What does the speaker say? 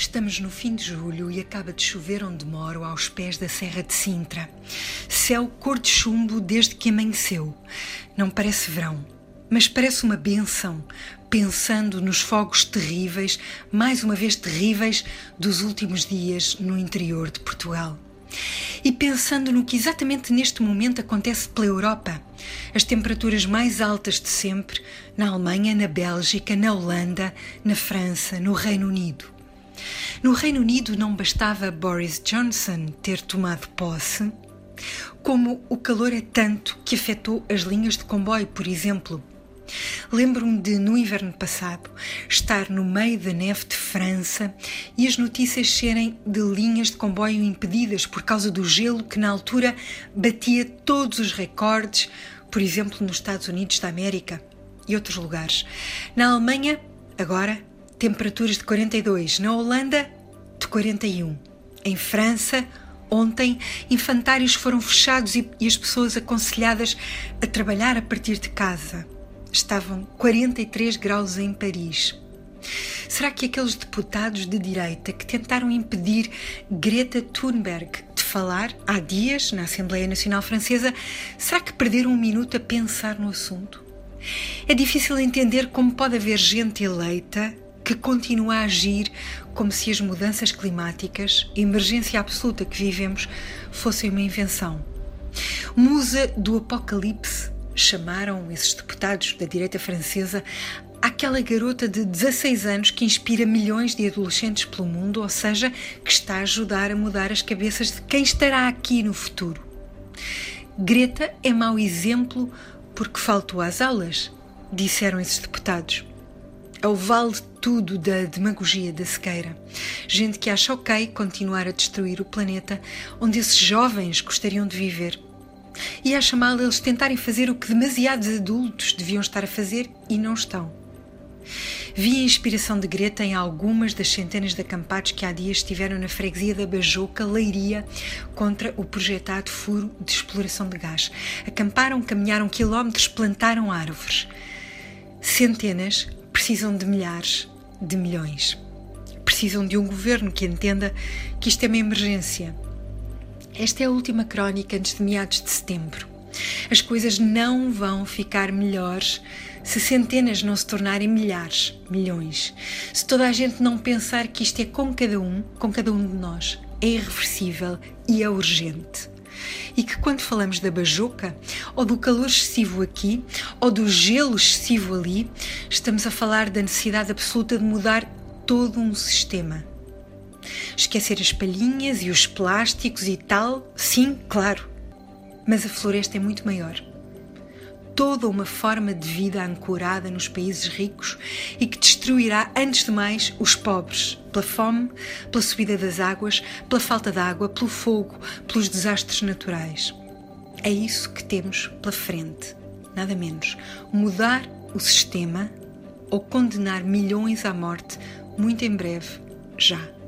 Estamos no fim de julho e acaba de chover onde moro, aos pés da Serra de Sintra. Céu cor de chumbo desde que amanheceu. Não parece verão, mas parece uma benção, pensando nos fogos terríveis, mais uma vez terríveis, dos últimos dias no interior de Portugal. E pensando no que exatamente neste momento acontece pela Europa, as temperaturas mais altas de sempre na Alemanha, na Bélgica, na Holanda, na França, no Reino Unido. No Reino Unido não bastava Boris Johnson ter tomado posse, como o calor é tanto que afetou as linhas de comboio, por exemplo. Lembro-me de, no inverno passado, estar no meio da neve de França e as notícias serem de linhas de comboio impedidas por causa do gelo que, na altura, batia todos os recordes, por exemplo, nos Estados Unidos da América e outros lugares. Na Alemanha, agora, temperaturas de 42. Na Holanda, de 41. Em França, Ontem, infantários foram fechados e, e, as pessoas aconselhadas a trabalhar a partir de casa. Estavam 43 graus em Paris. Será que aqueles deputados de direita que tentaram impedir Greta Thunberg de falar há dias na Assembleia Nacional Francesa, será que perderam um minuto a pensar no assunto? É difícil entender como pode haver gente eleita que continua a agir como se as mudanças climáticas, emergência absoluta que vivemos, fossem uma invenção. Musa do apocalipse chamaram esses deputados da direita francesa aquela garota de 16 anos que inspira milhões de adolescentes pelo mundo, ou seja, que está a ajudar a mudar as cabeças de quem estará aqui no futuro. Greta é mau exemplo porque faltou às aulas, disseram esses deputados. É o vale tudo da demagogia da sequeira. Gente que acha ok continuar a destruir o planeta onde esses jovens gostariam de viver e acha mal eles tentarem fazer o que demasiados adultos deviam estar a fazer e não estão. Vi a inspiração de Greta em algumas das centenas de acampados que há dias estiveram na freguesia da Bajoca, Leiria, contra o projetado furo de exploração de gás. Acamparam, caminharam quilómetros, plantaram árvores. Centenas precisam de milhares, de milhões. Precisam de um governo que entenda que isto é uma emergência esta é a última crónica antes de meados de setembro. As coisas não vão ficar melhores se centenas não se tornarem milhares, milhões. Se toda a gente não pensar que isto é com cada um, com cada um de nós, é irreversível e é urgente. E que quando falamos da bajoca, ou do calor excessivo aqui, ou do gelo excessivo ali, estamos a falar da necessidade absoluta de mudar todo um sistema Esquecer as palhinhas e os plásticos e tal, sim, claro. Mas a floresta é muito maior. Toda uma forma de vida ancorada nos países ricos e que destruirá, antes de mais, os pobres, pela fome, pela subida das águas, pela falta de água, pelo fogo, pelos desastres naturais. É isso que temos pela frente, nada menos. Mudar o sistema ou condenar milhões à morte muito em breve, já.